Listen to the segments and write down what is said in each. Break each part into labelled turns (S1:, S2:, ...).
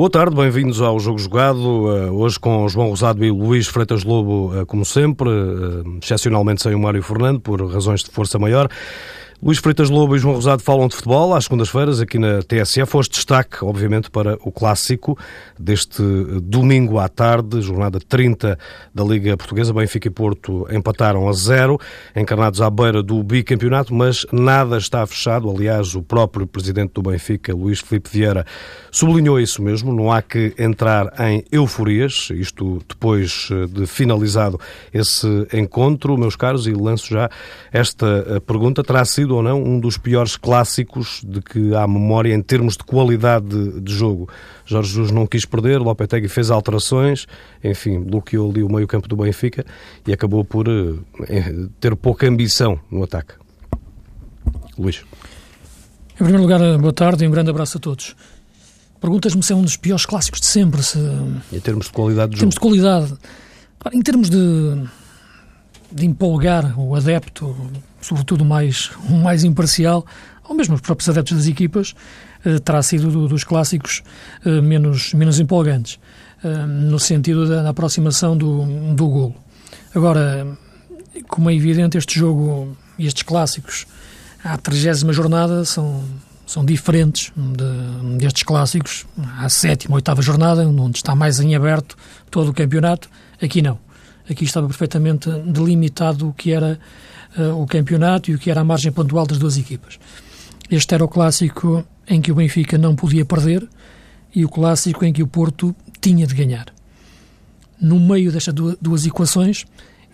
S1: Boa tarde, bem-vindos ao Jogo Jogado, eh, hoje com João Rosado e Luís Freitas Lobo, eh, como sempre, eh, excepcionalmente sem o Mário Fernando, por razões de força maior. Luís Freitas Lobo e João Rosado falam de futebol às segundas-feiras aqui na TSF. Hoje destaque, obviamente, para o clássico deste domingo à tarde, jornada 30 da Liga Portuguesa. Benfica e Porto empataram a zero, encarnados à beira do bicampeonato, mas nada está fechado. Aliás, o próprio presidente do Benfica, Luís Filipe Vieira, sublinhou isso mesmo. Não há que entrar em euforias, isto depois de finalizado esse encontro, meus caros, e lanço já esta pergunta. Terá sido sido ou não um dos piores clássicos de que há memória em termos de qualidade de, de jogo. Jorge Jesus não quis perder, Lopetegui fez alterações, enfim, bloqueou ali o meio-campo do Benfica e acabou por uh, ter pouca ambição no ataque. Luís.
S2: Em primeiro lugar, boa tarde e um grande abraço a todos. Perguntas-me se é um dos piores clássicos de sempre. Se...
S1: Em termos de qualidade de
S2: jogo. Em termos de qualidade. Em termos de, de empolgar o adepto, sobretudo mais, mais imparcial, ou mesmo os próprios adeptos das equipas, eh, terá sido do, dos clássicos eh, menos, menos empolgantes, eh, no sentido da, da aproximação do, do golo. Agora, como é evidente, este jogo e estes clássicos à 30 jornada são, são diferentes de, destes clássicos à sétima, oitava jornada, onde está mais em aberto todo o campeonato. Aqui não. Aqui estava perfeitamente delimitado o que era uh, o campeonato e o que era a margem pontual das duas equipas. Este era o clássico em que o Benfica não podia perder e o clássico em que o Porto tinha de ganhar. No meio destas duas equações,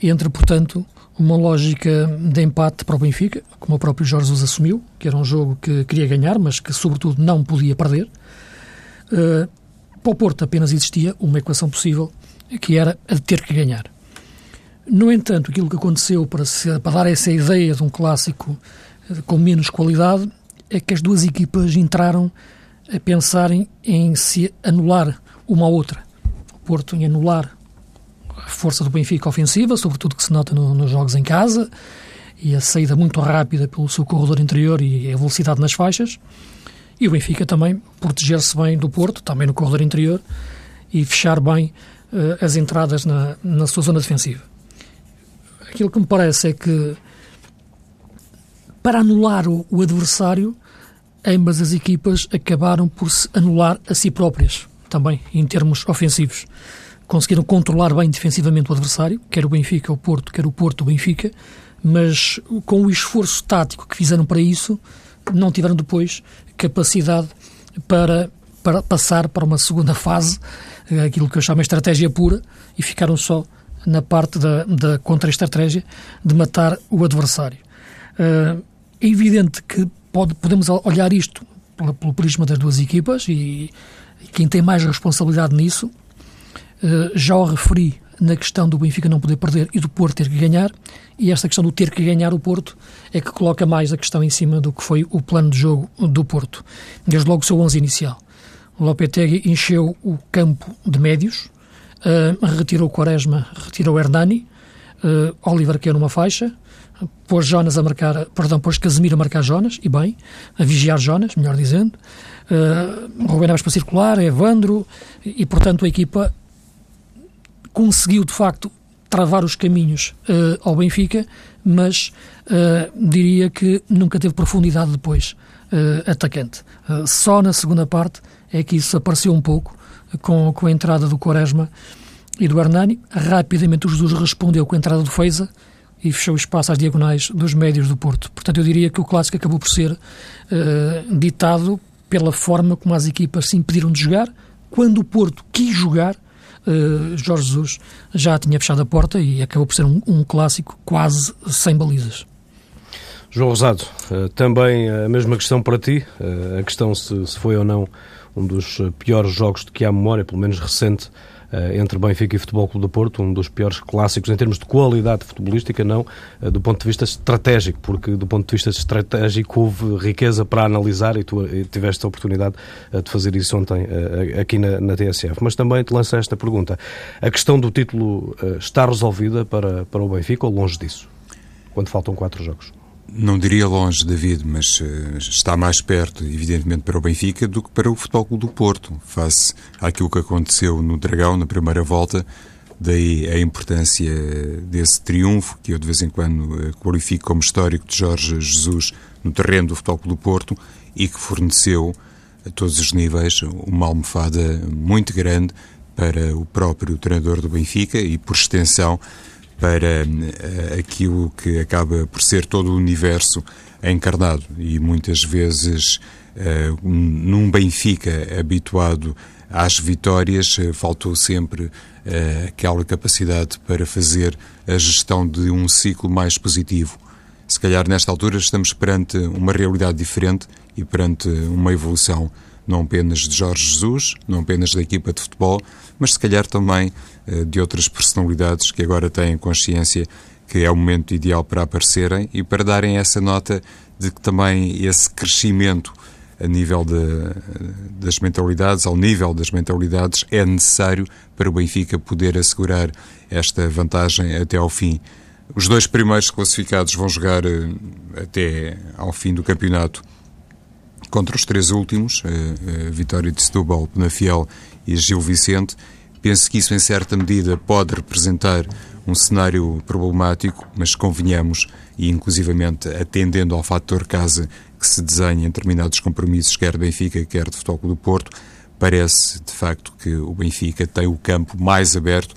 S2: entra, portanto, uma lógica de empate para o Benfica, como o próprio Jorge Jesus assumiu, que era um jogo que queria ganhar, mas que, sobretudo, não podia perder. Uh, para o Porto apenas existia uma equação possível, que era a de ter que ganhar. No entanto, aquilo que aconteceu para, se, para dar essa ideia de um clássico eh, com menos qualidade é que as duas equipas entraram a pensarem em se anular uma à outra. O Porto em anular a força do Benfica ofensiva, sobretudo que se nota no, nos jogos em casa, e a saída muito rápida pelo seu corredor interior e a velocidade nas faixas. E o Benfica também proteger-se bem do Porto, também no corredor interior, e fechar bem uh, as entradas na, na sua zona defensiva. Aquilo que me parece é que, para anular o, o adversário, ambas as equipas acabaram por se anular a si próprias, também em termos ofensivos. Conseguiram controlar bem defensivamente o adversário, quer o Benfica, o Porto, quer o Porto, o Benfica, mas com o esforço tático que fizeram para isso, não tiveram depois capacidade para, para passar para uma segunda fase, aquilo que eu chamo de estratégia pura, e ficaram só na parte da, da contra-estratégia de matar o adversário. Uh, é evidente que pode, podemos olhar isto pelo, pelo prisma das duas equipas e, e quem tem mais responsabilidade nisso, uh, já o referi na questão do Benfica não poder perder e do Porto ter que ganhar, e esta questão do ter que ganhar o Porto é que coloca mais a questão em cima do que foi o plano de jogo do Porto. Desde logo o seu 11 inicial. O Lopetegui encheu o campo de médios, Uh, retirou Quaresma, retirou Hernani, uh, Oliver que numa faixa, pôs Jonas a marcar, perdão, pôs Casemiro a marcar Jonas, e bem, a vigiar Jonas, melhor dizendo, uh, Rubén Neves para circular, Evandro, e, e portanto a equipa conseguiu de facto travar os caminhos uh, ao Benfica, mas uh, diria que nunca teve profundidade depois uh, atacante. só na segunda parte é que isso apareceu um pouco com, com a entrada do Quaresma e do Hernani. Rapidamente o Jesus respondeu com a entrada do Feiza e fechou o espaço às diagonais dos médios do Porto. Portanto, eu diria que o clássico acabou por ser uh, ditado pela forma como as equipas se impediram de jogar. Quando o Porto quis jogar, uh, Jorge Jesus já tinha fechado a porta e acabou por ser um, um clássico quase sem balizas.
S1: João Rosado, uh, também a mesma questão para ti, a questão se, se foi ou não um dos piores jogos de que há memória, pelo menos recente, uh, entre Benfica e Futebol Clube do Porto, um dos piores clássicos em termos de qualidade futebolística, não uh, do ponto de vista estratégico, porque do ponto de vista estratégico houve riqueza para analisar e tu tiveste a oportunidade de fazer isso ontem aqui na, na, TSF. Mas também te lanço esta pergunta. A questão do título está resolvida para, para o Benfica ou longe disso? Quando faltam quatro jogos?
S3: Não diria longe, David, mas uh, está mais perto, evidentemente, para o Benfica do que para o Futebol Clube do Porto, face àquilo que aconteceu no Dragão na primeira volta. Daí a importância desse triunfo, que eu de vez em quando uh, qualifico como histórico de Jorge Jesus no terreno do Futebol Clube do Porto e que forneceu a todos os níveis uma almofada muito grande para o próprio treinador do Benfica e, por extensão, para uh, aquilo que acaba por ser todo o universo encarnado e muitas vezes uh, num Benfica habituado às vitórias uh, faltou sempre aquela capacidade para fazer a gestão de um ciclo mais positivo. Se calhar nesta altura estamos perante uma realidade diferente e perante uma evolução não apenas de Jorge Jesus, não apenas da equipa de futebol, mas se calhar também de outras personalidades que agora têm consciência que é o momento ideal para aparecerem e para darem essa nota de que também esse crescimento a nível de, das mentalidades, ao nível das mentalidades, é necessário para o Benfica poder assegurar esta vantagem até ao fim. Os dois primeiros classificados vão jogar uh, até ao fim do campeonato contra os três últimos, a Vitória de Setúbal, Penafiel e Gil Vicente. Penso que isso, em certa medida, pode representar um cenário problemático, mas convenhamos, e inclusivamente atendendo ao fator casa que se desenha em determinados compromissos, quer Benfica, quer de Futebol do Porto, parece de facto que o Benfica tem o campo mais aberto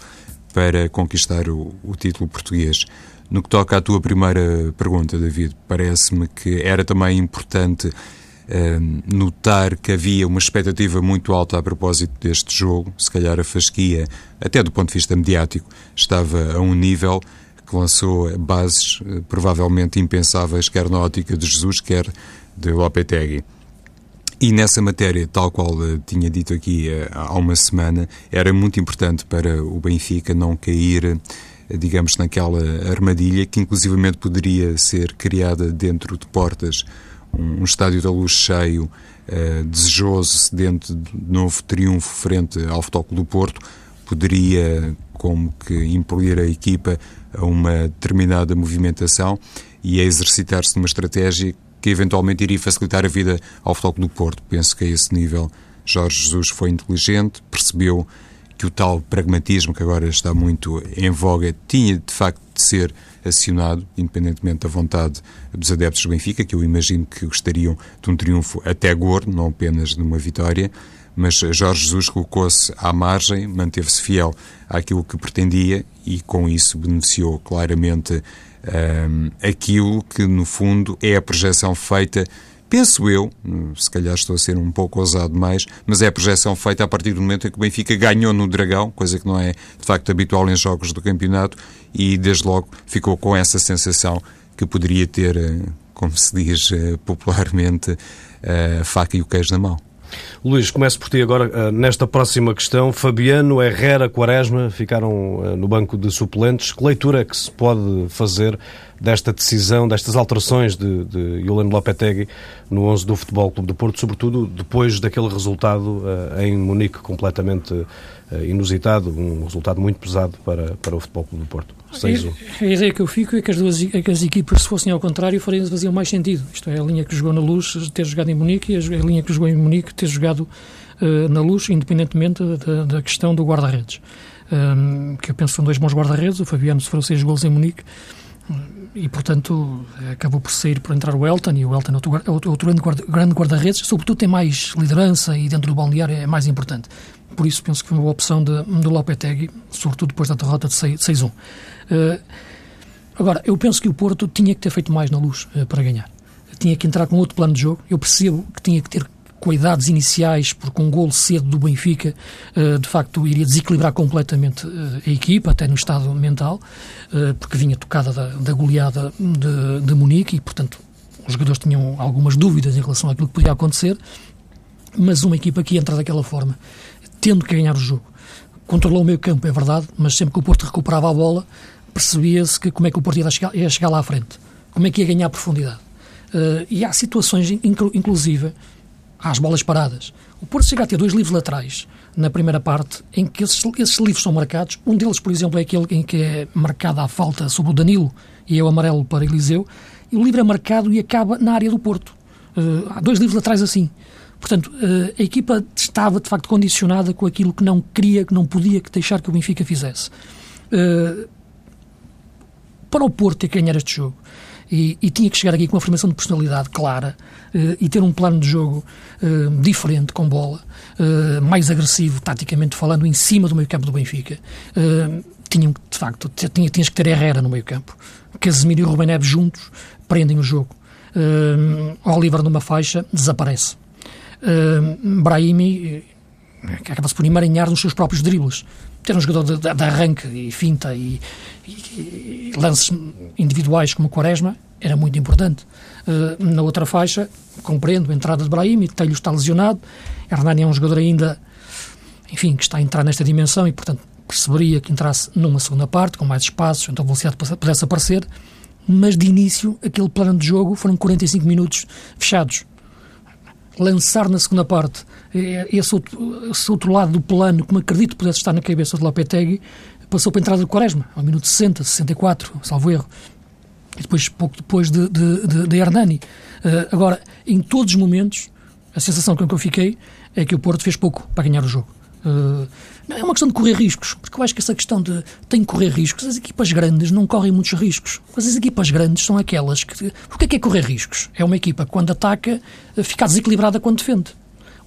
S3: para conquistar o, o título português. No que toca à tua primeira pergunta, David, parece-me que era também importante notar que havia uma expectativa muito alta a propósito deste jogo, se calhar a fasquia, até do ponto de vista mediático, estava a um nível que lançou bases uh, provavelmente impensáveis, quer na ótica de Jesus, quer de Lopetegui. E nessa matéria, tal qual uh, tinha dito aqui uh, há uma semana, era muito importante para o Benfica não cair, digamos, naquela armadilha que inclusivamente poderia ser criada dentro de portas um, um estádio da luz cheio, uh, desejoso, sedento de novo triunfo frente ao Futebol do Porto, poderia como que impelir a equipa a uma determinada movimentação e a exercitar-se numa estratégia que eventualmente iria facilitar a vida ao Futebol do Porto. Penso que a esse nível Jorge Jesus foi inteligente, percebeu que o tal pragmatismo que agora está muito em voga tinha de facto de ser acionado, independentemente da vontade dos adeptos do Benfica, que eu imagino que gostariam de um triunfo até gordo, não apenas de uma vitória, mas Jorge Jesus colocou-se à margem, manteve-se fiel àquilo que pretendia e com isso beneficiou claramente um, aquilo que no fundo é a projeção feita penso eu, se calhar estou a ser um pouco ousado mais, mas é a projeção feita a partir do momento em que o Benfica ganhou no Dragão, coisa que não é de facto habitual em jogos do campeonato, e desde logo ficou com essa sensação que poderia ter, eh, como se diz eh, popularmente, a faca e o queijo na mão.
S1: Luís, começo por ti agora eh, nesta próxima questão. Fabiano, Herrera, Quaresma ficaram no banco de suplentes. Que leitura é que se pode fazer desta decisão, destas alterações de, de Yolanda Lopetegui no 11 do Futebol Clube do Porto, sobretudo depois daquele resultado uh, em Munique completamente uh, inusitado, um resultado muito pesado para, para o Futebol Clube do Porto.
S2: A, ideia que eu fico é que as duas é que as equipas, se fossem ao contrário, faziam mais sentido. Isto é, a linha que jogou na Luz ter jogado em Munique e a linha que jogou em Munique ter jogado uh, na Luz, independentemente da, da questão do guarda-redes. Um, que eu penso são dois bons guarda-redes, o Fabiano sofreu seis gols em Munique, e, portanto, acabou por sair para entrar o Elton, e o Elton é outro, outro, outro grande guarda-redes, sobretudo tem mais liderança e dentro do balneário é mais importante. Por isso penso que foi uma boa opção de, de Lopetegui, sobretudo depois da derrota de 6-1. Uh, eh, agora, eu penso que o Porto tinha que ter feito mais na luz uh, para ganhar. Tinha que entrar com outro plano de jogo. Eu percebo que tinha que ter cuidados iniciais, porque um gol cedo do Benfica, eh, de facto, iria desequilibrar completamente eh, a equipa, até no estado mental, eh, porque vinha tocada da, da goleada de, de Munique e, portanto, os jogadores tinham algumas dúvidas em relação àquilo que podia acontecer, mas uma equipa que entra daquela forma, tendo que ganhar o jogo, controlou o meio campo, é verdade, mas sempre que o Porto recuperava a bola, percebia-se que como é que o Porto ia chegar, ia chegar lá à frente, como é que ia ganhar profundidade. Uh, e há situações, inclu inclusive, às bolas paradas. O Porto chega a ter dois livros laterais na primeira parte, em que esses, esses livros são marcados. Um deles, por exemplo, é aquele em que é marcada a falta sobre o Danilo e é o amarelo para Eliseu. E o livro é marcado e acaba na área do Porto. Uh, há dois livros laterais assim. Portanto, uh, a equipa estava, de facto, condicionada com aquilo que não queria, que não podia que deixar que o Benfica fizesse. Uh, para o Porto ter que ganhar este jogo, e, e, tinha que chegar aqui com uma formação de personalidade clara uh, e ter um plano de jogo uh, diferente, com bola, uh, mais agressivo, taticamente falando, em cima do meio campo do Benfica. tinham de facto, tinha, tinhas que ter Herrera no meio campo. Casemiro e Rubem Neves juntos prendem o jogo. Oliver numa faixa desaparece. Brahimi acaba-se por emaranhar nos seus próprios dribles ter um jogador de, de arranque e finta e, e, lances individuais como Quaresma era muito importante. Uh, na outra faixa, compreendo a entrada de Brahim, Telho está lesionado, Hernani é um jogador ainda, enfim, que está a entrar nesta dimensão e, portanto, perceberia que entrasse numa segunda parte, com mais espaço, então a velocidade pudesse aparecer, mas de início, aquele plano de jogo foram 45 minutos fechados. Lançar na segunda parte é, esse outro, esse outro lado do plano, me acredito pudesse estar na cabeça de Lopetegui, passou para a entrada do Quaresma, ao minuto 60, 64, salvo erro. E depois, pouco depois de, de, de, de Hernani. Uh, agora, em todos os momentos, a sensação com que eu fiquei é que o Porto fez pouco para ganhar o jogo. Uh, é uma questão de correr riscos, porque eu acho que essa questão de tem que correr riscos, as equipas grandes não correm muitos riscos. Mas as equipas grandes são aquelas que. O que é que é correr riscos? É uma equipa que, quando ataca, fica desequilibrada quando defende.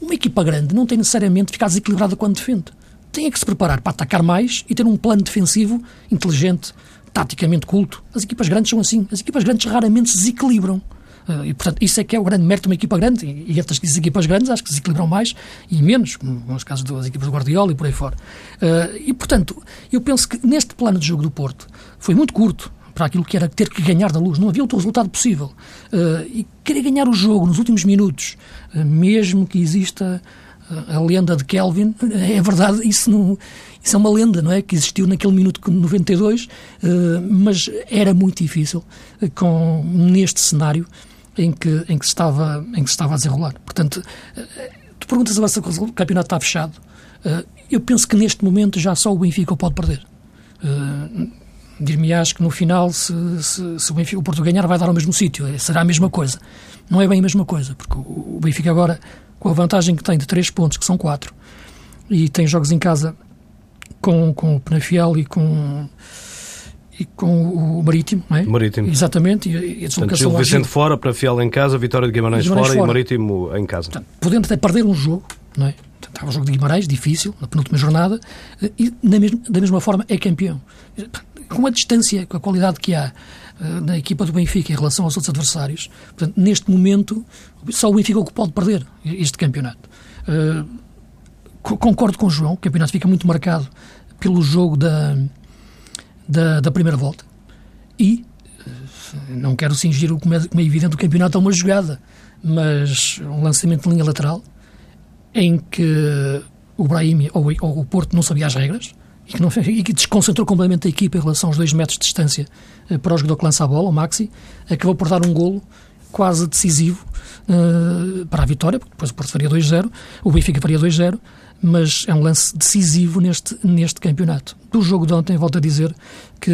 S2: Uma equipa grande não tem necessariamente ficar desequilibrada quando defende. Tem que se preparar para atacar mais e ter um plano defensivo inteligente, taticamente culto. As equipas grandes são assim. As equipas grandes raramente se desequilibram. Uh, e, portanto, isso é que é o grande mérito de uma equipa grande. E, estas equipas grandes acho que se desequilibram mais e menos, como nos casos das equipas do Guardiola e por aí fora. Uh, e, portanto, eu penso que neste plano de jogo do Porto foi muito curto para aquilo que era ter que ganhar da luz. Não havia outro resultado possível. Uh, e querer ganhar o jogo nos últimos minutos, mesmo que exista a lenda de Kelvin, é verdade, isso, não, isso é uma lenda, não é? Que existiu naquele minuto 92, mas era muito difícil com, neste cenário em que, em, que estava, em que estava a desenrolar. Portanto, tu perguntas agora se o campeonato está fechado. eu penso que neste momento já só o Benfica o pode perder dir-me-ás que no final, se, se, se, o, Benfica, o Porto ganhar, vai dar ao mesmo sítio. Será a mesma coisa. Não é bem a mesma coisa, porque o Benfica agora, com a vantagem que tem de 3 pontos, que são 4, e tem jogos em casa com, com o Penafiel e com e com o Marítimo, não é?
S1: Marítimo.
S2: Exatamente. E,
S1: e a Portanto, Gil Vicente fora, Penafiel em casa, Vitória de Guimarães, Guimarães fora, fora, e Marítimo em casa. Portanto,
S2: podendo até perder um jogo, não é? Estava o jogo de Guimarães, difícil, na penúltima jornada, e na mesma, da mesma forma é campeão com a distância, com a qualidade que há na equipa do Benfica em relação aos outros adversários, portanto, neste momento, só o Benfica é o que pode perder este campeonato. Uh, concordo com o João, o campeonato fica muito marcado pelo jogo da, da, da primeira volta. E uh, não quero cingir o como é, como é evidente o campeonato a uma jogada, mas um lançamento de linha lateral em que o Brahim ou, ou o Porto não sabia as regras, e que, não, e que desconcentrou completamente a equipa em relação aos dois metros de distância uh, para o jogador que lança a bola, o Maxi, acabou por dar um golo quase decisivo uh, para a vitória, porque depois o Porto faria 2-0, o Benfica faria 2-0, mas é um lance decisivo neste, neste campeonato. Do jogo de ontem, volto a dizer que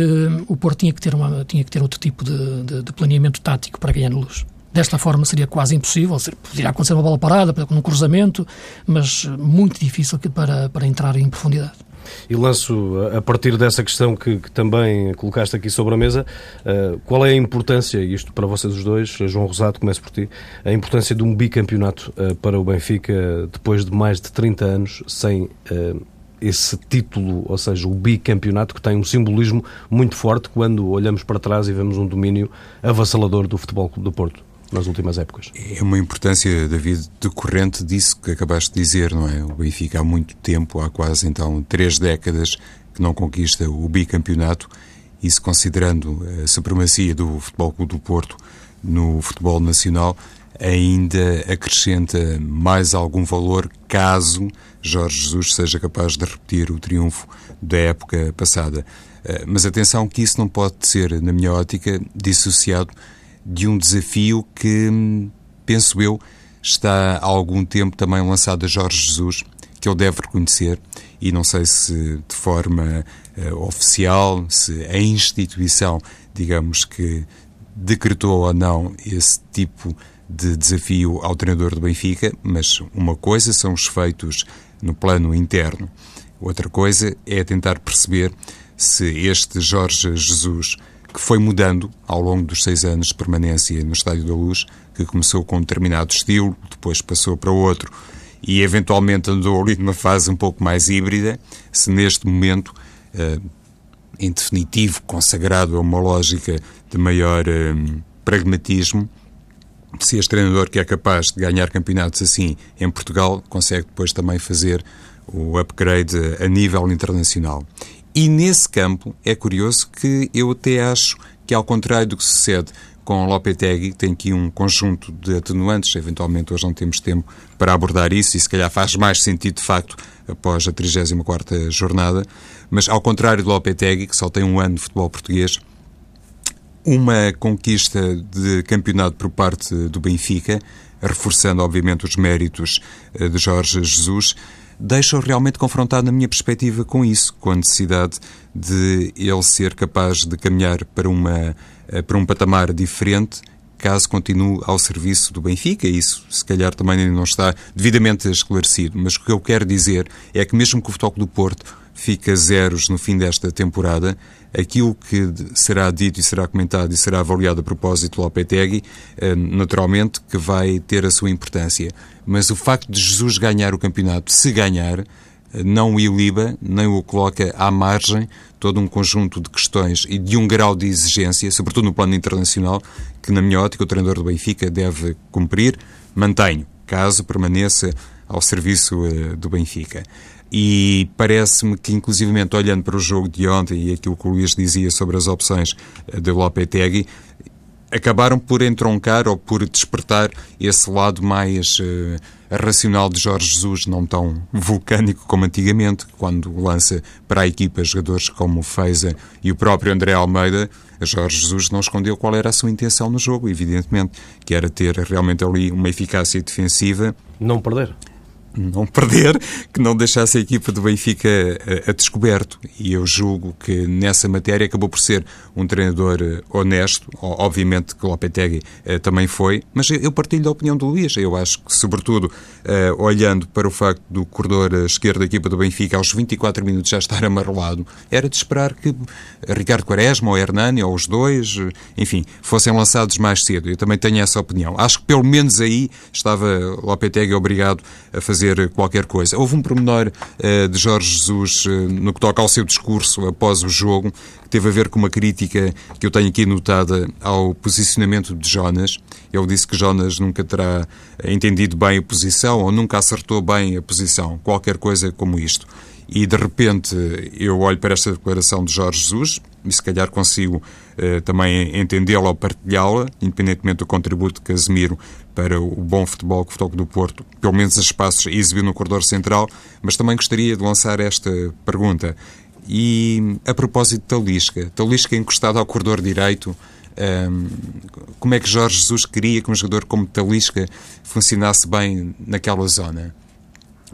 S2: o Porto tinha que ter, uma, tinha que ter outro tipo de, de, de planeamento tático para ganhar luz. Desta forma seria quase impossível, poderia acontecer uma bola parada, um cruzamento, mas muito difícil para, para entrar em profundidade.
S1: E lanço, a partir dessa questão que, que também colocaste aqui sobre a mesa, uh, qual é a importância, isto para vocês os dois, João Rosado, começo por ti, a importância de um bicampeonato uh, para o Benfica depois de mais de 30 anos sem uh, esse título, ou seja, o bicampeonato, que tem um simbolismo muito forte quando olhamos para trás e vemos um domínio avassalador do Futebol Clube do Porto? Nas últimas épocas.
S3: É uma importância, David, decorrente disso que acabaste de dizer, não é? O Benfica há muito tempo, há quase então três décadas, que não conquista o bicampeonato, isso considerando a supremacia do Futebol Clube do Porto no futebol nacional, ainda acrescenta mais algum valor caso Jorge Jesus seja capaz de repetir o triunfo da época passada. Eh, mas atenção que isso não pode ser, na minha ótica, dissociado de um desafio que, penso eu, está há algum tempo também lançado a Jorge Jesus, que ele deve reconhecer, e não sei se de forma uh, oficial, se a instituição, digamos que decretou ou não esse tipo de desafio ao treinador do Benfica, mas uma coisa são os feitos no plano interno, outra coisa é tentar perceber se este Jorge Jesus, que foi mudando ao longo dos seis anos de permanência no Estádio da Luz, que começou com um determinado estilo, depois passou para outro e eventualmente andou ali numa fase um pouco mais híbrida, se neste momento, uh, em definitivo, consagrado a uma lógica de maior uh, pragmatismo, se este treinador que é capaz de ganhar campeonatos assim em Portugal, consegue depois também fazer o upgrade a nível internacional. E nesse campo é curioso que eu até acho que, ao contrário do que sucede com Lopetegui, tem aqui um conjunto de atenuantes, eventualmente hoje não temos tempo para abordar isso e se calhar faz mais sentido de facto após a 34ª jornada, mas ao contrário de Lopetegui, que só tem um ano de futebol português, uma conquista de campeonato por parte do Benfica, reforçando obviamente os méritos eh, de Jorge Jesus, deixa-o realmente confrontado, na minha perspectiva, com isso, com a necessidade de ele ser capaz de caminhar para, uma, eh, para um patamar diferente caso continue ao serviço do Benfica. Isso, se calhar, também ainda não está devidamente esclarecido. Mas o que eu quero dizer é que, mesmo que o Futebol do Porto fica zeros no fim desta temporada, aquilo que será dito e será comentado e será avaliado a propósito do Lopetegui, eh, naturalmente que vai ter a sua importância. Mas o facto de Jesus ganhar o campeonato, se ganhar, eh, não o iliba, nem o coloca à margem todo um conjunto de questões e de um grau de exigência, sobretudo no plano internacional, que, na minha ótica, o treinador do Benfica deve cumprir. Mantenho, caso permaneça ao serviço uh, do Benfica. E parece-me que, inclusivamente, olhando para o jogo de ontem e aquilo que o Luís dizia sobre as opções eh, de Lopetegui, acabaram por entroncar ou por despertar esse lado mais uh, racional de Jorge Jesus, não tão vulcânico como antigamente, quando lança para a equipa jogadores como o Feiza e o próprio André Almeida. Jorge Jesus não escondeu qual era a sua intenção no jogo, evidentemente, que era ter realmente ali uma eficácia defensiva.
S1: Não perder
S3: não perder, que não deixasse a equipa do Benfica a, eh, a, descoberto. E eu julgo que nessa matéria acabou por ser um treinador eh, honesto. Obviamente que o Lopetegui uh, também foi, mas eu partilho da opinião do Luís. Eu acho que, sobretudo, olhando para o facto do corredor esquerdo da equipa do Benfica aos 24 minutos já estar amarelado, era de esperar que Ricardo Quaresma ou Hernani, ou os dois, enfim, fossem lançados mais cedo. Eu também tenho essa opinião. Acho que pelo menos aí estava Lopetegui obrigado a fazer dizer qualquer coisa. Houve um pormenor uh, de Jorge Jesus uh, no que toca ao seu discurso após o jogo, que teve a ver com uma crítica que eu tenho aqui notada ao posicionamento de Jonas. Ele disse que Jonas nunca terá entendido bem a posição ou nunca acertou bem a posição, qualquer coisa como isto. E de repente eu olho para esta declaração de Jorge Jesus e se calhar consigo eh, também entendê-la ou partilhá-la, independentemente do contributo que Casemiro para o bom futebol que o Futebol do Porto, pelo menos os espaços, exibiu no corredor central, mas também gostaria de lançar esta pergunta. E a propósito de Talisca, Talisca encostado ao corredor direito, um, ehm, como é que Jorge Jesus queria que um jogador como Talisca funcionasse bem naquela zona?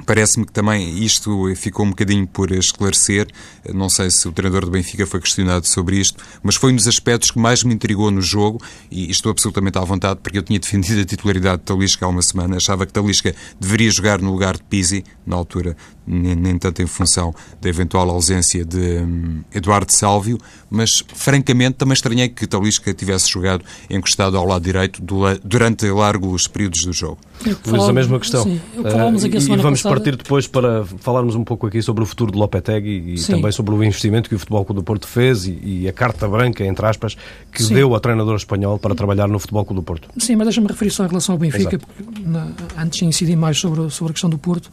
S3: Parece-me que também isto ficou um bocadinho por esclarecer. Não sei se o treinador do Benfica foi questionado sobre isto, mas foi um dos aspectos que mais me intrigou no jogo e estou absolutamente à vontade porque eu tinha defendido a titularidade de Talisca há uma semana. Achava que Talisca deveria jogar no lugar de Pizzi, na altura, nem, nem tanto em função da eventual ausência de um, Eduardo Sálvio, mas francamente também estranhei que Talisca tivesse jogado encostado ao lado direito durante largos períodos do jogo.
S1: Luís, a mesma questão. Sim, uh, e vamos passada. partir depois para falarmos um pouco aqui sobre o futuro de Lopetegui e sim. também sobre o investimento que o Futebol Clube do Porto fez e, e a carta branca, entre aspas, que sim. deu ao treinador espanhol para trabalhar no Futebol Clube do Porto.
S2: Sim, mas deixa-me referir só em relação ao Benfica, porque na, antes de incidir mais sobre, sobre a questão do Porto,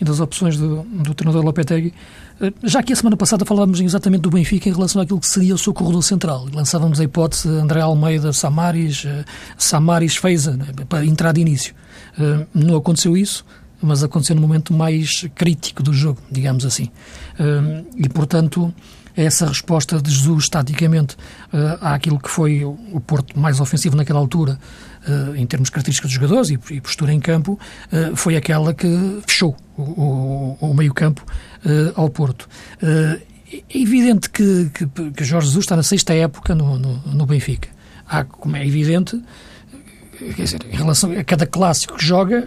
S2: e das opções do, do treinador Lopetegui. Eh, já que a semana passada falávamos exatamente do Benfica em relação àquilo que seria o seu corredor central. Lançávamos a hipótese André Almeida, Samaris, eh, Samaris Feiza, né, para entrar de início. Eh, não aconteceu isso, mas aconteceu no momento mais crítico do jogo, digamos assim. E, portanto, essa resposta de Jesus, taticamente, àquilo que foi o Porto mais ofensivo naquela altura, em termos de características dos jogadores e postura em campo, foi aquela que fechou o, o, o meio-campo uh, ao Porto. Uh, é evidente que, que, que, Jorge Jesus está na sexta época no, no, no Benfica. Há, como é evidente, dizer, em relação a cada clássico que joga,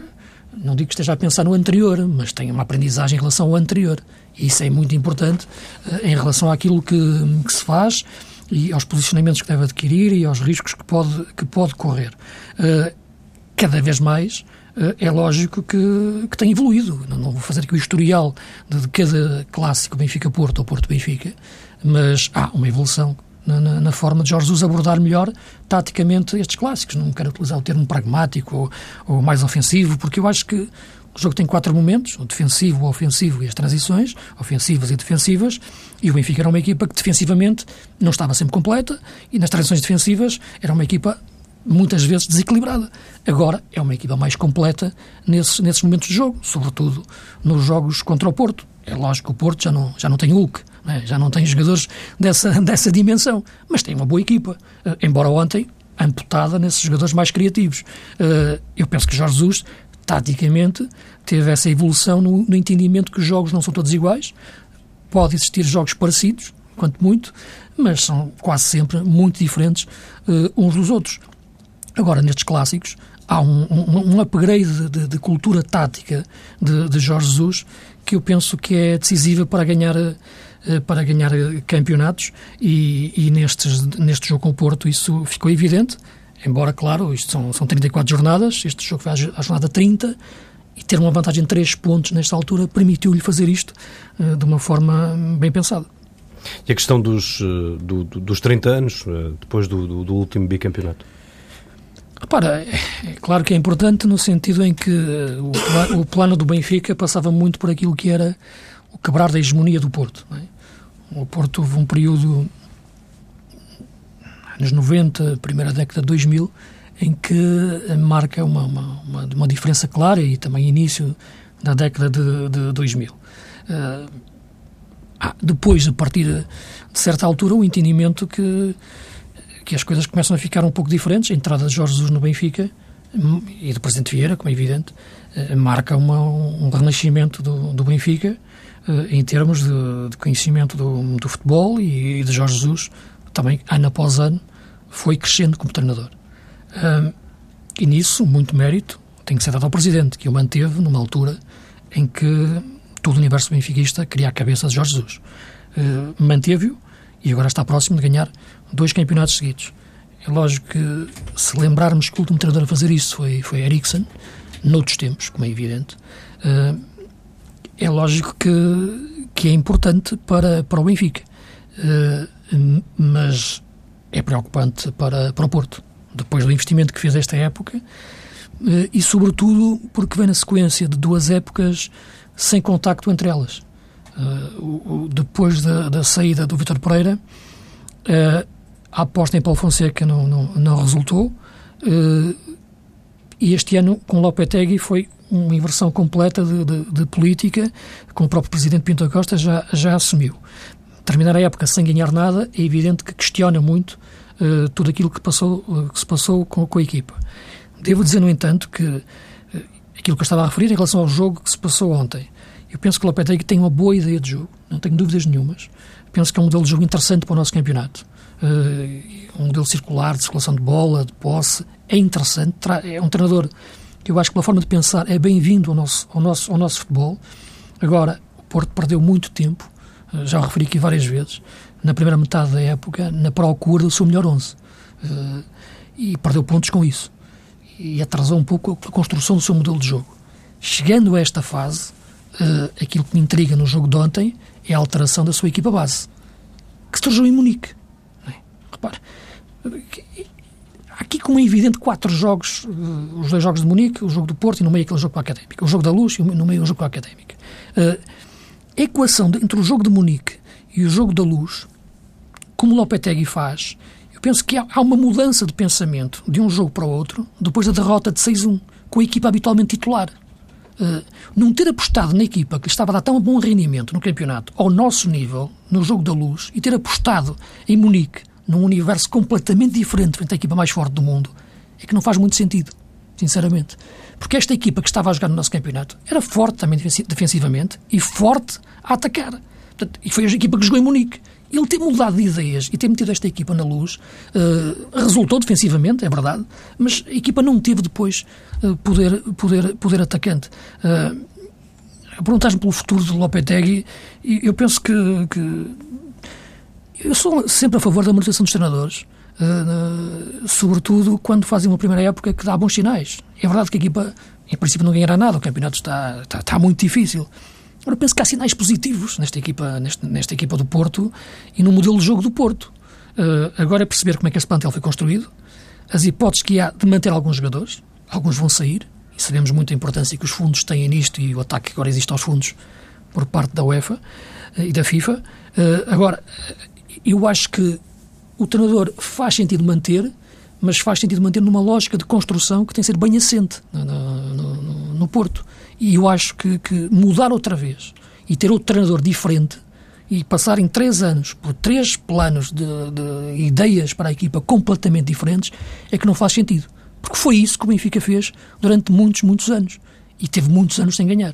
S2: não digo que esteja a pensar no anterior, mas tem uma aprendizagem em relação ao anterior. Isso é muito importante uh, em relação àquilo que, que, se faz e aos posicionamentos que deve adquirir e aos riscos que pode, que pode correr. Uh, cada vez mais eh, é lógico que, que tem evoluído. Não, vou fazer aqui o historial de, de cada clássico Benfica-Porto ou Porto-Benfica, mas há uma evolução na, na, na, forma de Jorge Jesus abordar melhor, taticamente, estes clássicos. Não quero utilizar o termo pragmático ou, ou, mais ofensivo, porque eu acho que o jogo tem quatro momentos, o defensivo, o ofensivo e as transições, ofensivas e defensivas, e o Benfica era uma equipa que defensivamente não estava sempre completa, e nas transições defensivas era uma equipa muitas vezes desequilibrada. Agora é uma equipa mais completa nesses, nesses momentos de jogo, sobretudo nos jogos contra o Porto. É lógico que o Porto já não, já não tem Hulk, né? já não tem jogadores dessa, dessa dimensão, mas tem uma boa equipa. Uh, embora ontem amputada nesses jogadores mais criativos. Uh, eu penso que Jorge Jesus, taticamente, teve essa evolução no, no entendimento que os jogos não são todos iguais. Pode existir jogos parecidos, quanto muito, mas são quase sempre muito diferentes uh, uns dos outros. Agora, nestes clássicos, há um, um, um upgrade de, de, cultura tática de, de, Jorge Jesus que eu penso que é decisiva para ganhar eh, para ganhar campeonatos e, e nestes, neste jogo com o Porto isso ficou evidente, embora, claro, isto são, são 34 jornadas, este jogo vai à jornada 30 e ter uma vantagem de 3 pontos nesta altura permitiu-lhe fazer isto uh, de uma forma bem pensada.
S1: E a questão dos, uh, do, dos 30 anos, uh, depois do, do, do último bicampeonato?
S2: Repara, é claro que é importante no sentido em que o, o plano do Benfica passava muito por aquilo que era o quebrar da hegemonia do Porto. É? O Porto houve um período, anos 90, primeira década de 2000, em que marca uma, uma, uma, uma diferença clara e também início da década de, de 2000. Uh, ah, depois, a partir de certa altura, o entendimento que que as coisas começam a ficar um pouco diferentes. A entrada de Jorge Jesus no Benfica hum, e do Presidente Vieira, como é evidente, eh, marca uma, um renascimento do, do Benfica eh, em termos de, de conhecimento do, do, futebol e, de Jorge Jesus, também ano após ano, foi crescendo como treinador. Hum, e nisso, muito mérito tem que ser dado ao Presidente, que o manteve numa altura em que todo o universo benfiquista queria a cabeça de Jorge Jesus. Uh, Manteve-o e agora está próximo de ganhar dois campeonatos seguidos. É lógico que, se lembrarmos que o último treinador a fazer isso foi, foi Eriksen, noutros tempos, como é evidente, uh, é lógico que, que é importante para, para o Benfica. Uh, mas é preocupante para, para o Porto, depois do investimento que fez esta época, uh, e sobretudo porque vem na sequência de duas épocas sem contacto entre elas. O, depois da, da, saída do Vitor Pereira, uh, a aposta em Paulo Fonseca não, não, não resultou. E este ano, com Lopetegui, foi uma inversão completa de, de, de, política, com o próprio presidente Pinto Costa já, já assumiu. Terminar a época sem ganhar nada é evidente que questiona muito uh, tudo aquilo que, passou, uh, que se passou com, com, a equipa. Devo dizer, no entanto, que uh, aquilo que eu estava a referir em relação ao jogo que se passou ontem, eu penso que o Lopetegui tem uma boa ideia de jogo, não tenho dúvidas nenhumas. Penso que é um modelo de jogo interessante para o nosso campeonato. Um modelo circular, de circulação de bola, de posse, é interessante. É um treinador que eu acho que, pela forma de pensar, é bem-vindo ao nosso, ao, nosso, ao nosso futebol. Agora, o Porto perdeu muito tempo, já o referi aqui várias vezes, na primeira metade da época, na procura do seu melhor 11. Uh, e perdeu pontos com isso. E atrasou um pouco a construção do seu modelo de jogo. Chegando a esta fase, uh, aquilo que me intriga no jogo de ontem é a alteração da sua equipa base, que tornou em Munique. É? Repare, aqui como é evidente quatro jogos, os dois jogos de Munique, o jogo do Porto e no meio aquele jogo com a Académica, o jogo da Luz e no meio o jogo com a Académica. Uh, equação entre o jogo de Munique e o jogo da Luz, como Lopetegui faz, eu penso que há, uma mudança de pensamento de um jogo para o outro depois da derrota de 6-1, com a equipa habitualmente titular. Uh, não ter apostado na equipa que estava a dar tão bom rendimento no campeonato, ao nosso nível, no jogo da luz, e ter apostado em Munique, num universo completamente diferente frente à equipa mais forte do mundo, é que não faz muito sentido, sinceramente. Porque esta equipa que estava a jogar no nosso campeonato era forte também defensivamente e forte a atacar. Portanto, e foi a equipa que jogou em Munique. Ele ter mudado de ideias e ter metido esta equipa na luz uh, resultou defensivamente, é verdade, mas a equipa não teve depois uh, poder, poder, poder atacante. Uh, Perguntaste-me pelo futuro do Lopetegui e eu penso que, que, Eu sou sempre a favor da manutenção dos treinadores, uh, sobretudo quando fazem uma primeira época que dá bons sinais. É verdade que a equipa, em princípio, não ganhará nada, o campeonato está, está, está muito difícil. Agora penso que há sinais positivos nesta equipa, nesta, nesta equipa do Porto e no modelo de jogo do Porto. Uh, agora é perceber como é que esse plantel foi construído, as hipóteses que há de manter alguns jogadores, alguns vão sair, e sabemos muito a importância que os fundos têm nisto e o ataque que agora existe aos fundos por parte da UEFA uh, e da FIFA. Uh, agora, eu acho que o treinador faz sentido manter, mas faz sentido manter numa lógica de construção que tem que ser bem assente no, no, no, no Porto. E eu acho que, que, mudar outra vez e ter outro treinador diferente e passar em três anos por três planos de, de ideias para a equipa completamente diferentes é que não faz sentido. Porque foi isso que o Benfica fez durante muitos, muitos anos. E teve muitos anos sem ganhar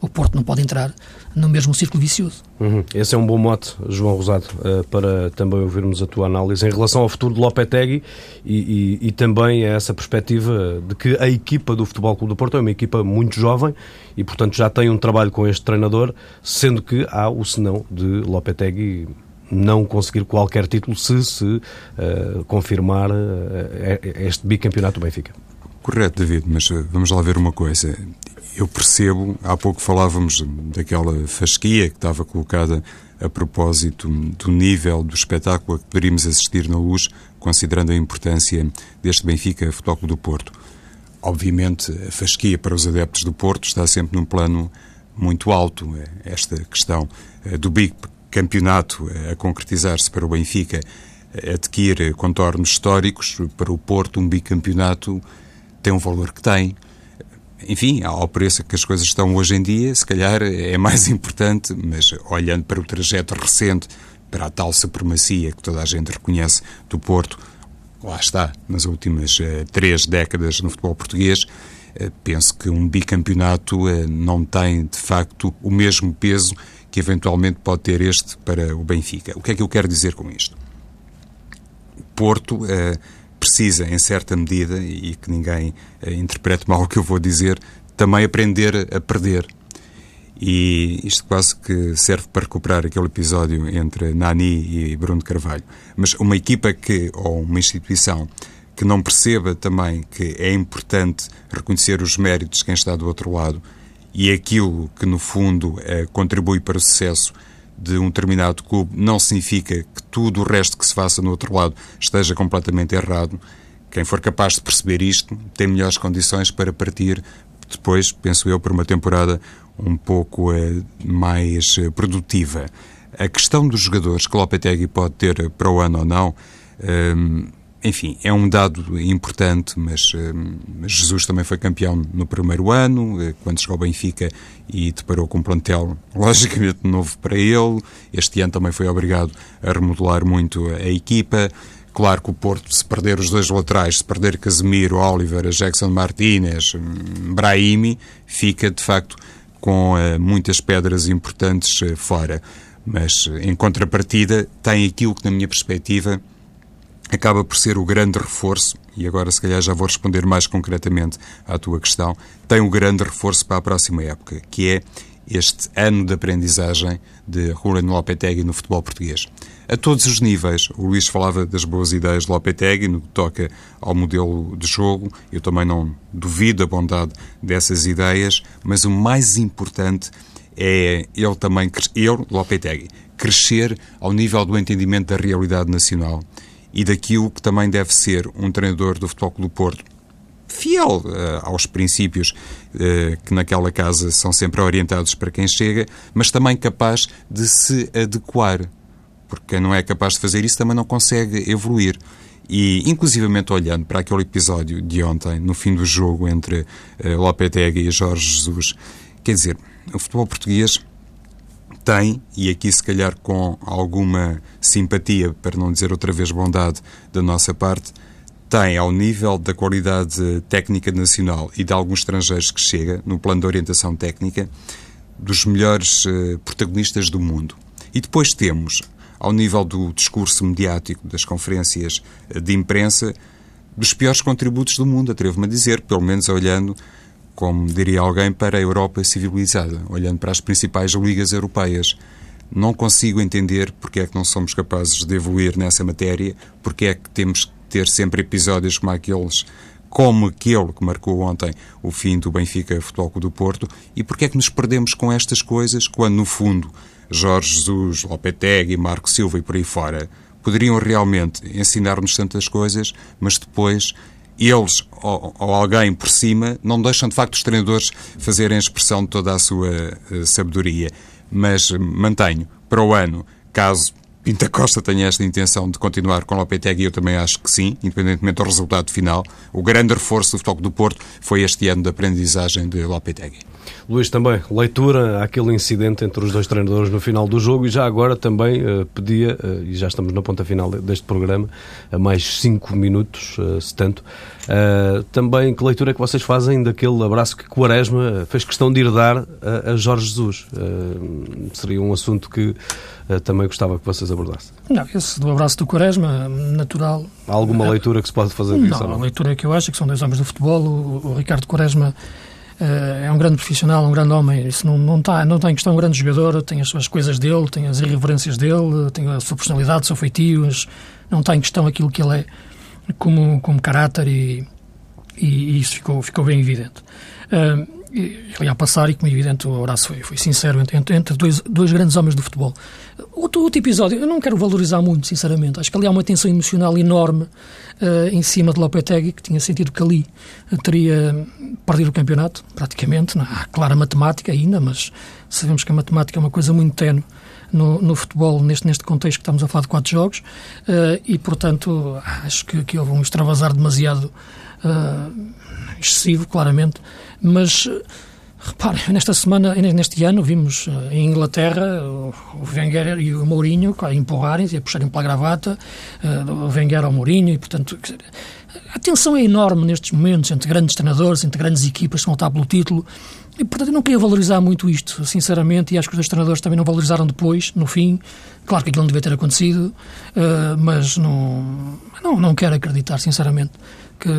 S2: o Porto não pode entrar no mesmo círculo vicioso.
S1: Uhum. Esse é um bom mote, João Rosado, uh, para também ouvirmos a tua análise em relação ao futuro de Lopetegui e, e, e também a essa perspectiva de que a equipa do Futebol Clube do Porto é uma equipa muito jovem e, portanto, já tem um trabalho com este treinador, sendo que há o senão de Lopetegui não conseguir qualquer título se se uh, confirmar uh, este bicampeonato do Benfica.
S3: Correto, David, mas vamos lá ver uma coisa eu percebo, há pouco falávamos daquela fasquia que estava colocada a propósito do nível do espetáculo a que poderíamos assistir na luz, considerando a importância deste Benfica Futebol do Porto. Obviamente, a fasquia para os adeptos do Porto está sempre num plano muito alto. Esta questão eh, do bicampeonato eh, a concretizar-se para o Benfica eh, adquire contornos históricos. Para o Porto, um bicampeonato tem um valor que tem enfim, ao preço que as coisas estão hoje em dia, se calhar é mais importante, mas olhando para o trajeto recente, para a tal supremacia que toda a gente reconhece do Porto, lá está, nas últimas uh, três décadas no futebol português, uh, penso que um bicampeonato uh, não tem, de facto, o mesmo peso que eventualmente pode ter este para o Benfica. O que é que eu quero dizer com isto? O Porto precisa, em certa medida, e que ninguém uh, interprete mal o que eu vou dizer, também aprender a perder. E isto quase que serve para recuperar aquele episódio entre Nani e Bruno Carvalho. Mas uma equipa que, ou uma instituição que não perceba também que é importante reconhecer os méritos de quem está do outro lado e aquilo que, no fundo, eh, contribui para o sucesso de um determinado clube não significa que tudo o resto que se faça no outro lado esteja completamente errado. Quem for capaz de perceber isto tem melhores condições para partir depois, penso eu, para uma temporada um pouco eh, mais eh, produtiva. A questão dos jogadores que Lopetegui pode ter para o ano ou não, eh, enfim, é um dado importante, mas uh, Jesus também foi campeão no primeiro ano, uh, quando chegou ao Benfica e deparou com um plantel logicamente novo para ele. Este ano também foi obrigado a remodelar muito a equipa. Claro que o Porto, se perder os dois laterais, se perder Casemiro, Oliver, Jackson Martínez, hum, Brahimi, fica de facto com uh, muitas pedras importantes fora. Mas, em contrapartida, tem aquilo que, na minha perspectiva, acaba por ser o grande reforço, e agora se calhar já vou responder mais concretamente à tua questão, tem um grande reforço para a próxima época, que é este ano de aprendizagem de Julian Lopetegui no futebol português. A todos os níveis, o Luís falava das boas ideias de Lopetegui no que toca ao modelo de jogo, eu também não duvido a bondade dessas ideias, mas o mais importante é ele também, ele, Lopetegui, crescer ao nível do entendimento da realidade nacional e daquilo que também deve ser um treinador do Futebol Clube do Porto. Fiel uh, aos princípios uh, que naquela casa são sempre orientados para quem chega, mas também capaz de se adequar. Porque quem não é capaz de fazer isso também não consegue evoluir. E, inclusivamente, olhando para aquele episódio de ontem, no fim do jogo entre uh, Lopetegui e Jorge Jesus, quer dizer, o futebol português tem, e aqui se calhar com alguma simpatia, para não dizer outra vez bondade da nossa parte, tem, ao nível da qualidade técnica nacional e de alguns estrangeiros que chega, no plano de orientação técnica, dos melhores uh, protagonistas do mundo. E depois temos, ao nível do discurso mediático, das conferências uh, de imprensa, dos piores contributos do mundo, atrevo-me a dizer, pelo menos olhando, como diria alguém, para a Europa civilizada, olhando para as principais ligas europeias. Não consigo entender porque é que não somos capazes de evoluir nessa matéria, porque é que temos que ter sempre episódios como aqueles como aquele que marcou ontem o fim do Benfica Futebol Clube do Porto e porque é que nos perdemos com estas coisas quando, no fundo, Jorge Jesus, Lopetegui, Marco Silva e por aí fora poderiam realmente ensinar-nos tantas coisas, mas depois eles ou, ou, alguém por cima não deixam de facto os treinadores fazerem expressão de toda a sua uh, sabedoria. Mas mantenho, para o ano, caso Pinta Costa tenha esta intenção de continuar com Lopetegui, eu também acho que sim, independentemente do resultado final. O grande reforço do Futebol do Porto foi este ano de aprendizagem de Lopetegui.
S1: Luís, também, leitura àquele incidente entre os dois treinadores no final do jogo e já agora também uh, pedia, uh, e já estamos na ponta final deste programa, a mais cinco minutos, uh, se tanto, também que leitura é que vocês fazem daquele abraço que Quaresma fez questão de ir dar a, a Jorge Jesus? seria um assunto que também gostava que vocês abordassem.
S2: Não, esse do abraço do Quaresma, natural.
S1: Há alguma leitura que se pode fazer disso?
S2: Não, a leitura que eu acho é que são dois homens do futebol, o, o Ricardo Quaresma Uh, é um grande profissional, um grande homem. Isso não, não, está, não está em questão um grande jogador, tem as suas coisas dele, tem as irreverências dele, tem a sua personalidade, o seu feitio, não está em questão aquilo que ele é como, como caráter e, e, isso ficou, ficou bem evidente. Uh, ele ia passar e, como é evidente, o abraço foi, foi sincero entre, entre dois, dois grandes homens do futebol. Outro, outro episódio, eu não quero valorizar muito, sinceramente. Acho que ali há uma tensão emocional enorme uh, em cima de Lopetegui, que tinha sentido que ali teria perdido o campeonato, praticamente. Não há clara matemática ainda, mas sabemos que a matemática é uma coisa muito tenue no, no futebol, neste, neste contexto que estamos a falar de quatro jogos, uh, e, portanto, acho que, que houve um extravasar demasiado uh, excessivo, claramente, mas Repare, nesta semana, neste ano, vimos eh, em Inglaterra o Wenger e o Mourinho empurrarem-se, a puxarem pela gravata, eh, o Wenger ao Mourinho, e portanto a tensão é enorme nestes momentos entre grandes treinadores, entre grandes equipas que vão estar pelo título, e portanto eu não queria valorizar muito isto, sinceramente, e acho que os dois treinadores também não valorizaram depois, no fim. Claro que aquilo não devia ter acontecido, eh, mas não, não, não quero acreditar, sinceramente, que,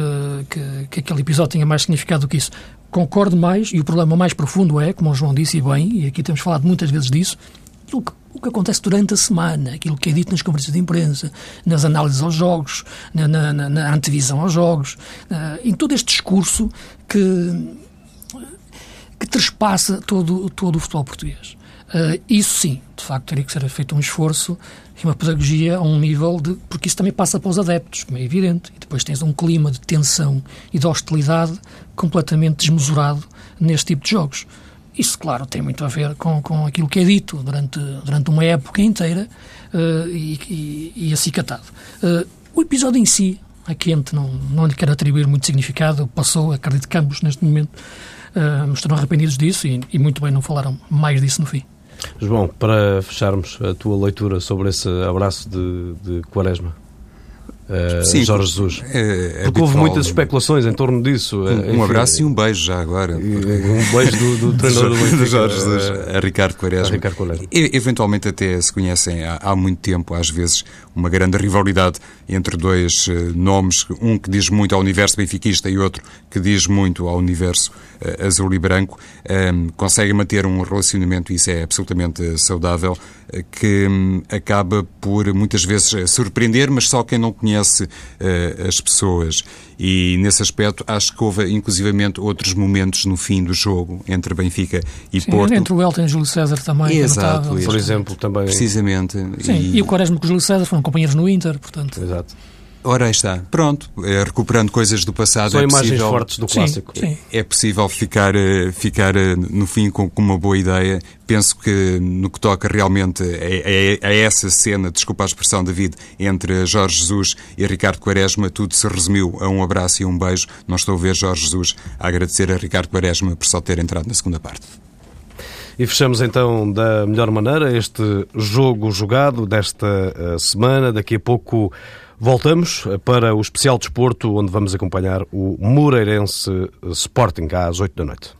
S2: que, que aquele episódio tinha mais significado do que isso concordo mais, e o problema mais profundo é, como o João disse e bem, e aqui temos falado muitas vezes disso, aquilo que, o que acontece durante a semana, aquilo que é dito nas conferências de imprensa, nas análises aos jogos, na, na, na antevisão aos jogos, uh, em todo este discurso que, que trespassa todo, todo o futebol português. Uh, isso sim, de facto, teria que ser feito um esforço e uma pedagogia a um nível de. porque isso também passa para os adeptos, como é evidente, e depois tens um clima de tensão e de hostilidade completamente desmesurado neste tipo de jogos. Isso, claro, tem muito a ver com, com aquilo que é dito durante, durante uma época inteira uh, e, e, e acicatado. Uh, o episódio em si, a quente, não, não lhe quero atribuir muito significado, passou, acredito que ambos neste momento uh, arrependidos disso e, e muito bem não falaram mais disso no fim.
S1: João, para fecharmos a tua leitura sobre esse abraço de, de Quaresma. Uh, Sim, Jorge Jesus. É, é Porque houve muitas especulações em torno disso.
S3: Um, eh, um abraço e um beijo já agora. Um
S1: beijo do, do treinador do Benfica,
S3: Jorge Jesus, a Ricardo Quaresma. A Ricardo Quaresma. E, eventualmente até se conhecem há, há, muito tempo, às vezes, uma grande rivalidade entre dois uh, nomes, um que diz muito ao universo benfiquista e outro que diz muito ao universo uh, azul e branco, um, conseguem manter um relacionamento, isso é absolutamente saudável, que um, acaba por muitas vezes surpreender, mas só quem não conhece conhece uh, as pessoas. E nesse aspecto acho que houve inclusivamente outros momentos no fim do jogo entre Benfica e
S2: Sim,
S3: Porto.
S2: Entre o Elton e o Júlio César também.
S3: É Exato.
S1: Por exemplo, também.
S3: Precisamente.
S2: Sim, e, e o Quaresma com o Júlio César foram companheiros no Inter, portanto.
S1: Exato.
S3: Ora, aí está. Pronto, é, recuperando coisas do passado.
S1: São
S3: é
S1: imagens
S3: possível,
S1: fortes do clássico.
S2: Sim, sim.
S3: É possível ficar, eh, ficar eh, no fim com, com uma boa ideia. Penso que no que toca realmente a, a, a, essa cena, desculpa a expressão, David, entre Jorge Jesus e Ricardo Quaresma, tudo se resumiu a um abraço e um beijo. Não estou a ver Jorge Jesus a agradecer a Ricardo Quaresma por só ter entrado na segunda parte.
S1: E fechamos então da melhor maneira este jogo jogado desta uh, semana. Daqui a pouco voltamos para o especial desporto, onde vamos acompanhar o Moreirense Sporting às 8 da noite.